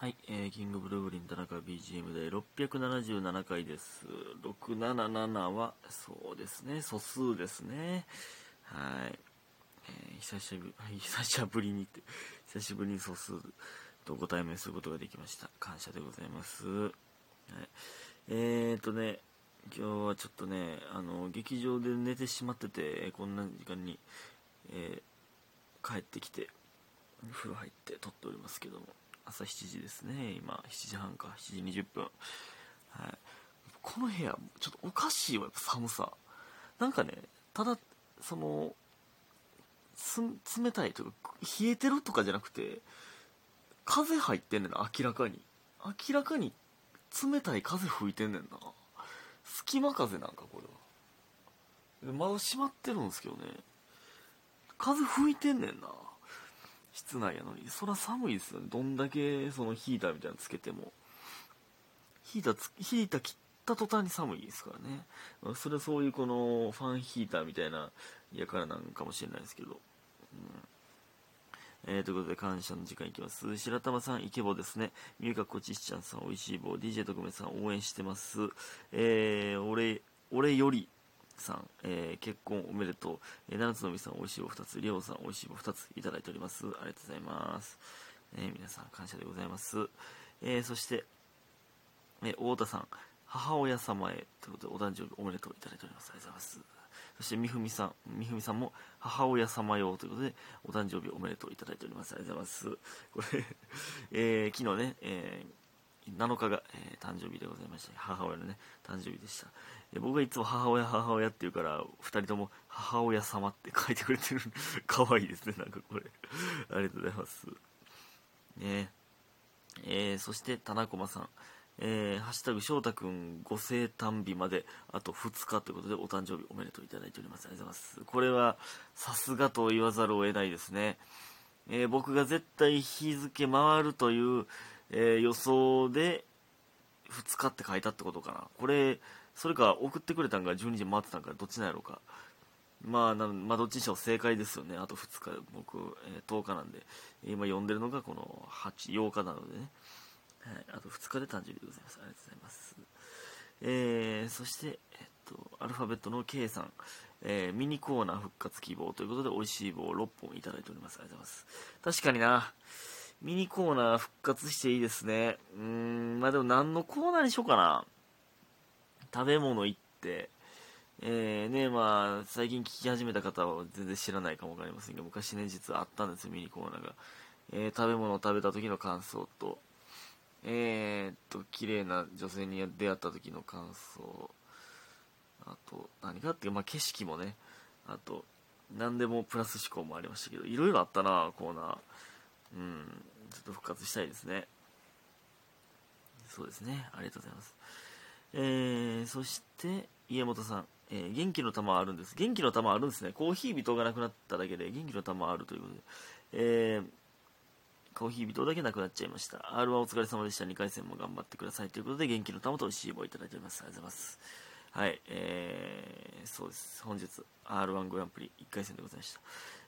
はい、えー、キングブルーブリン田中 BGM で677回です。677は、そうですね、素数ですね。はい。えー、久しぶり、久しぶりにって、久しぶりに素数とご対面することができました。感謝でございます。はい。えーとね、今日はちょっとね、あの、劇場で寝てしまってて、こんな時間に、えー、帰ってきて、風呂入って撮っておりますけども。朝7時ですね。今7時半か7時20分。はい。この部屋ちょっとおかしいわやっぱ寒さ。なんかねただその冷たいというか冷えてるとかじゃなくて風入ってんねんな明らかに。明らかに冷たい風吹いてんねんな。隙間風なんかこれは。窓閉まってるんですけどね。風吹いてんねんな。室内やのに。そら寒いですよね。どんだけそのヒーターみたいなのつけても。ヒーターつヒーター切った途端に寒いですからね。それはそういうこのファンヒーターみたいなやからなんかもしれないですけど、うん。えー、ということで感謝の時間いきます。白玉さんイケボですね。ミューカコチシちゃんさんおいしい棒。DJ 特命さん応援してます。えー、俺俺よりさん、えー、結婚おめでとう。えー、七つのみさん、おいしい棒2つ。りょうさん、おいしい棒2ついただいております。ありがとうございます。えー、皆さん、感謝でございます。えー、そして、え、太田さん、母親様へ、ということで、お誕生日おめでとういただいております。ありがとうございます。そして、みふみさん、みふみさんも、母親様よということで、お誕生日おめでとういただいております。ありがとうございます。これ、えー、昨日ね、えー、7日が、えー、誕生日でございまして母親のね誕生日でした。え僕がいつも母親母親って言うから2人とも母親様って書いてくれてる。可愛いですねなんかこれ。ありがとうございます。ね。えー、そして田中駒さん。えー、ハッシュタグ翔太くんご生誕日まであと2日ということでお誕生日おめでとういただいております。ありがとうございます。これはさすがと言わざるを得ないですね、えー、僕が絶対日付回るというえー、予想で2日って書いたってことかな。これそれか送ってくれたんが12時回ってたんかどっちなんやろうか。まあなまあどっちにしても正解ですよね。あと2日僕、えー、10日なんで。今読んでるのがこの8 8日なのでね、はい、あと2日で誕生日でございます。ありがとうございます。えー、そして、えっと、アルファベットの K さん、えー、ミニコーナー復活希望ということで美味しい棒を6本いただいております。ありがとうございます。確かにな。ミニコーナー復活していいですね。うーん、まあでも何のコーナーにしようかな。食べ物行って、えー、ねまあ、最近聞き始めた方は全然知らないかもわかりませんが、昔ね、実はあったんですよ、ミニコーナーが。えー、食べ物を食べた時の感想と、えー、っと、綺麗な女性に出会った時の感想、あと、何かっていう、まあ、景色もね、あと、何でもプラス思考もありましたけど、いろいろあったな、コーナー。うん、ちょっと復活したいですね。そうですね。ありがとうございます。えー、そして、家元さん、えー、元気の玉あるんです。元気の玉あるんですね。コーヒー人がなくなっただけで、元気の玉あるということで、えー、コーヒー人だけなくなっちゃいました。R はお疲れ様でした。2回戦も頑張ってください。ということで、元気の玉と C をいただいております。ありがとうございます。はい、えー、そうです。本日、R1 グランプリ1回戦でございました。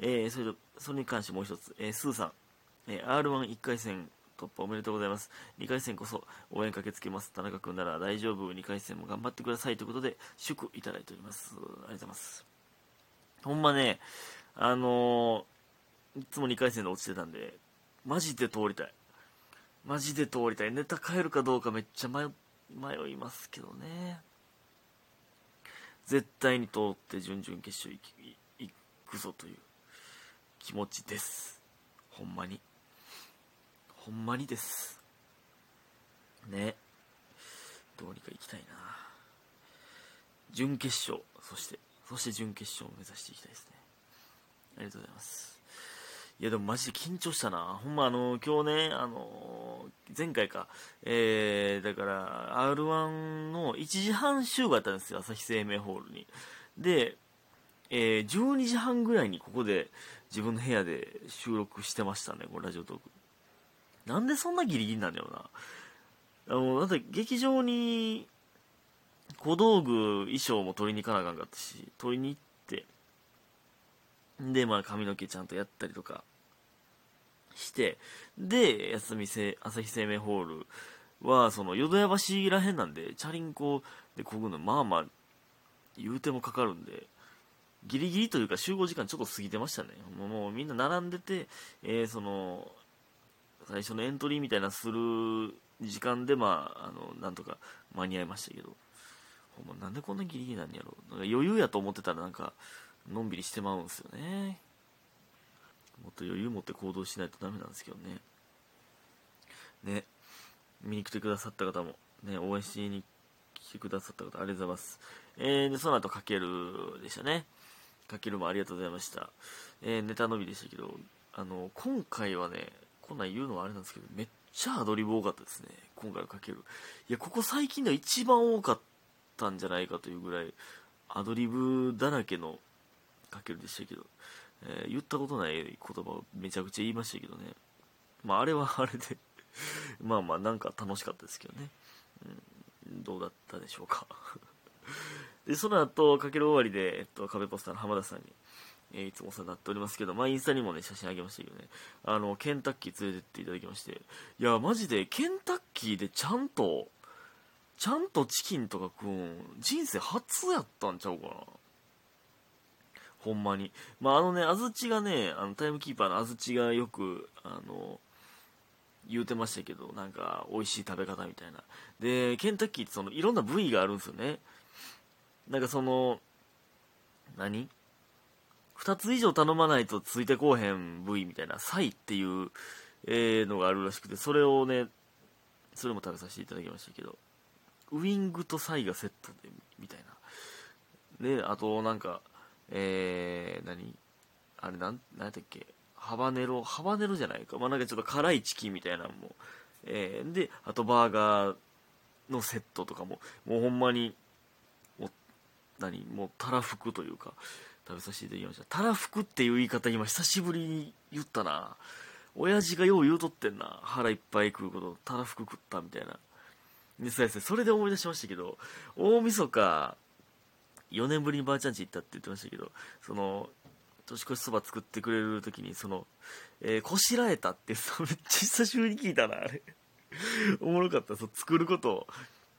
えー、それと、それに関してもう一つ、えー、スーさん、え、R11 回戦突破おめでとうございます。2回戦こそ応援駆けつけます。田中君なら大丈夫。2回戦も頑張ってください。ということで、祝いただいております。ありがとうございます。ほんまね、あのー、いつも2回戦で落ちてたんで、マジで通りたい。マジで通りたい。ネタ変えるかどうかめっちゃ迷迷いますけどね。絶対に通って準々決勝行くぞという気持ちです。ほんまに。ほんまにです。ね。どうにか行きたいな。準決勝、そして、そして準決勝を目指していきたいですね。ありがとうございます。いや、でもマジで緊張したな。ほんまあの、今日ね、あの、前回か、えー、だから、R1 の1時半集合だったんですよ、朝日生命ホールに。で、えー、12時半ぐらいにここで自分の部屋で収録してましたね、これラジオトーク。なんでそんなギリギリなんだよな。あの、だって劇場に小道具、衣装も取りに行かなあかんかったし、取りに行って、で、まあ髪の毛ちゃんとやったりとか、してで休みせ朝日生命ホールはその淀屋橋らへんなんでチャリンコでこぐのまあまあ言うてもかかるんでギリギリというか集合時間ちょっと過ぎてましたねもうもうみんな並んでて、えー、その最初のエントリーみたいなする時間でまああのなんとか間に合いましたけど。ほんまなんでこんなギリギリなんやろ。なんか余裕やと思ってたらなんかのんびりしてまうんですよね。もっと余裕持って行動しないとダメなんですけどね。ね。見に来てくださった方もね応援しに来てくださった方ありがとうございます。えー、でその後かけるでしたね。かけるもありがとうございました、えー、ネタのみでしたけどあの今回はねこんなん言うのはあれなんですけどめっちゃアドリブ多かったですね。今回のかける。いやここ最近では一番多かったんじゃないかというぐらいアドリブだらけのかけるでしたけど、えー、言ったことない言葉をめちゃくちゃ言いましたけどね。まああれはあれで まあまあなんか楽しかったですけどね、うん、どうだったでしょうか。でその後かける終わりで、えっと、壁ポスターの浜田さんに、えー、いつもお世話になっておりますけど、まあ、インスタにもね写真あげましたけどね。あのケンタッキー連れてっていただきまして。いやマジでケンタッキーでちゃんとちゃんとチキンとか食うん人生初やったんちゃうかな。ほんまに。まああのね安土がねあのタイムキーパーの安土がよくあの言うてましたけどなんか美味しい食べ方みたいな。でケンタッキーってそのいろんな部位があるんですよね。なんかその何？2つ以上頼まないとついてこうへん部位みたいなサイっていう、えー、のがあるらしくてそれをねそれも食べさせていただきましたけどウィングとサイがセットでみたいな。であとなんかえー、何？あれなん何やったっけ？ハバネロ？ハバネロじゃないか。まあなんかちょっと辛いチキンみたいなのも。えー、であとバーガーのセットとかも。もうほんまにもう何？もうたらふくというか。食べさせていただきました。たらふくっていう言い方今久しぶりに言ったな。親父がよう言うとってんな。腹いっぱい食うことたらふく食ったみたいな。でそうですねそれで思い出しましたけど大晦日4年ぶりにばあちゃん家行ったって言ってましたけどその年越しそば作ってくれる時にその、えー、こしらえたってめっちゃ久しぶりに聞いたなあれ。おもろかったそう作ることを。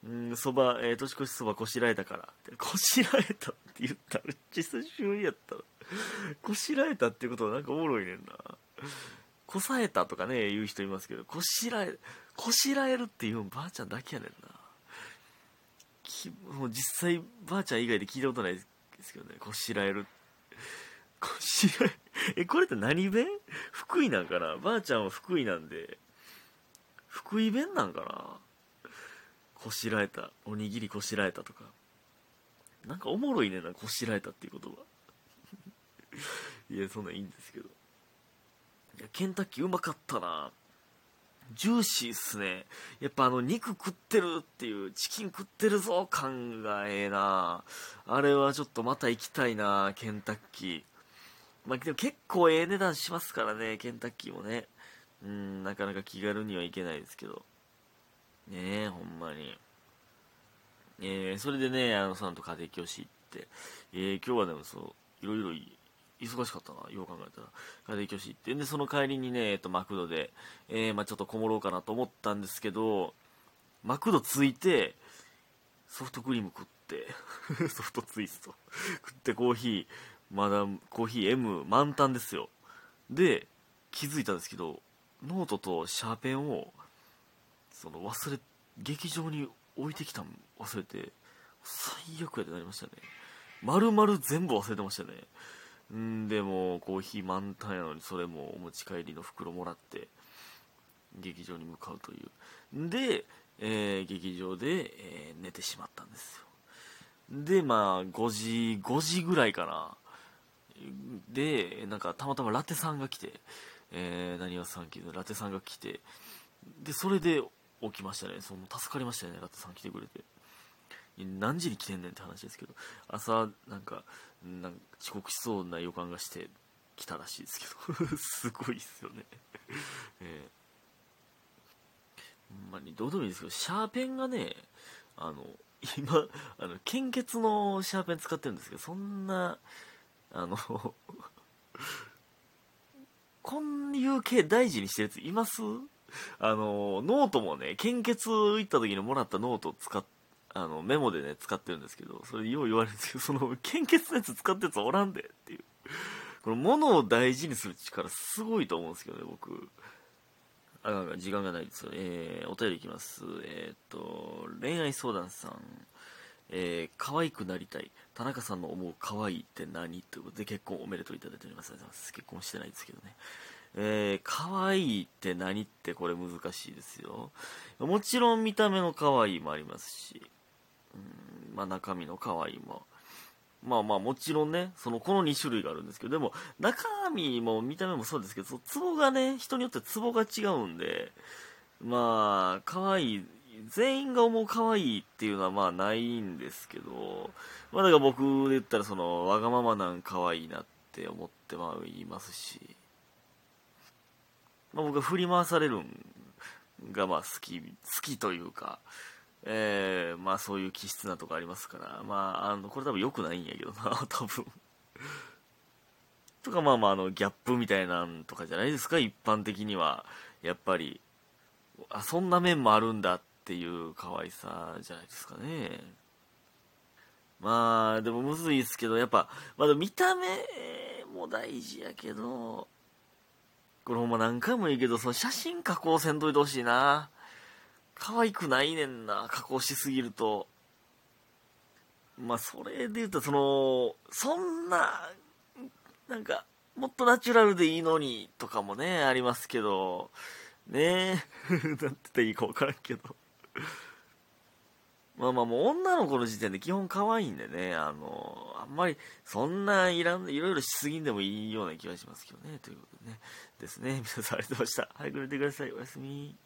うんそば、えー、年越しそばこしらえたからこしらえたって言ったらめっち久しぶりやったこしらえたってことはなんかおもろいねんな。こさえたとかね言う人いますけどこしらえこしらえるっていうのばあちゃんだけやねんな。きもう実際ばあちゃん以外で聞いたことないですけどね。こしらえる。こしらえ えこれって何弁？福井なんかな？ばあちゃんは福井なんで。福井弁なんかな？こしらえたおにぎりこしらえたとかなんかおもろいねなこしらえたっていう言葉 いやそんなんいいんですけどいやケンタッキーうまかったなジューシーっすね。やっぱあの肉食ってるっていう、チキン食ってるぞ感がええなあれはちょっとまた行きたいなケンタッキー。まあでも結構ええ値段しますからね、ケンタッキーもね。うん、なかなか気軽には行けないですけど。ねえ、ほんまに。えー、それでね、あの、その後家庭教師行って、えー、今日はでもそう、いろいろ忙しかったな、よう考えたら。家庭教師行って。で、その帰りにね、えっと、マクドで、えー、まあちょっとこもろうかなと思ったんですけど、マクド着いて、ソフトクリーム食って ソフトツイスト食ってコーヒー、まだコーヒー M 満タンですよ。で、気づいたんですけど、ノートとシャーペンを、その忘れ、劇場に置いてきたん忘れて、最悪やってなりましたね。丸々全部忘れてましたね。んでもコーヒー満タンやのにそれもお持ち帰りの袋もらって劇場に向かうという。で、えー、劇場で、えー、寝てしまったんですよ。でまあ5時5時ぐらいかな。でなんかたまたまラテさんが来て、えー、何わさん聞いラテさんが来てでそれで起きましたね。その助かりましたね。ラテさん来てくれて。何時に来てんねんって話ですけど。朝なんかなんか遅刻しそうな予感がして来たらしいですけど。すごいっすよね。えー、ほんまにどうでもいいですけどシャーペンがねあの今あの献血のシャーペン使ってるんですけどそんなあの こういう系大事にしてるやついます？あの、ノートもね、献血行った時にもらったノートを使っあの、メモでね、使ってるんですけど、それよう言われるんですけど、その、献血のやつ使ったやつおらんでっていう。この物を大事にする力すごいと思うんですけどね、僕。あかんか時間がないです。えー、お便りいきます。えー、っと、恋愛相談さん。えー、可愛くなりたい。田中さんの思う可愛いって何？ということで結婚おめでとういただいております。結婚してないですけどね。えー、可愛いって何ってこれ難しいですよ。もちろん見た目の可愛いもありますし、うん、まあ中身の可愛いも。まあまあもちろんね、そのこの2種類があるんですけど、でも中身も見た目もそうですけど、ツボがね、人によってツボが違うんで、まあ、可愛い、全員が思う可愛いっていうのはまあないんですけど、まあだから僕で言ったらそのわがままなん可愛いなって思ってはいますし、まあ、僕は振り回されるんがまあ好き、好きというか、えー、まあそういう気質なとこありますから、まあ、あの、これ多分良くないんやけどな、多分。とかまあまああの、ギャップみたいなんとかじゃないですか、一般的には。やっぱり、あ、そんな面もあるんだっていう可愛さじゃないですかね。まあ、でもむずいですけど、やっぱ、まだ見た目も大事やけど、これほんま何回もいいけど、その写真加工せんといてほしいな。可愛くないねんな、加工しすぎると。まあ、それで言うと、その、そんな、なんか、もっとナチュラルでいいのに、とかもね、ありますけど、ねえ、なんて言ったらいいか分からんけど。まあまあもう女の子の時点で基本可愛いんでね、あの、あんまりそんないらん、いろいろしすぎんでもいいような気がしますけどね、ということでね。ですね。皆さんありがとうございました。早く寝てください。おやすみ。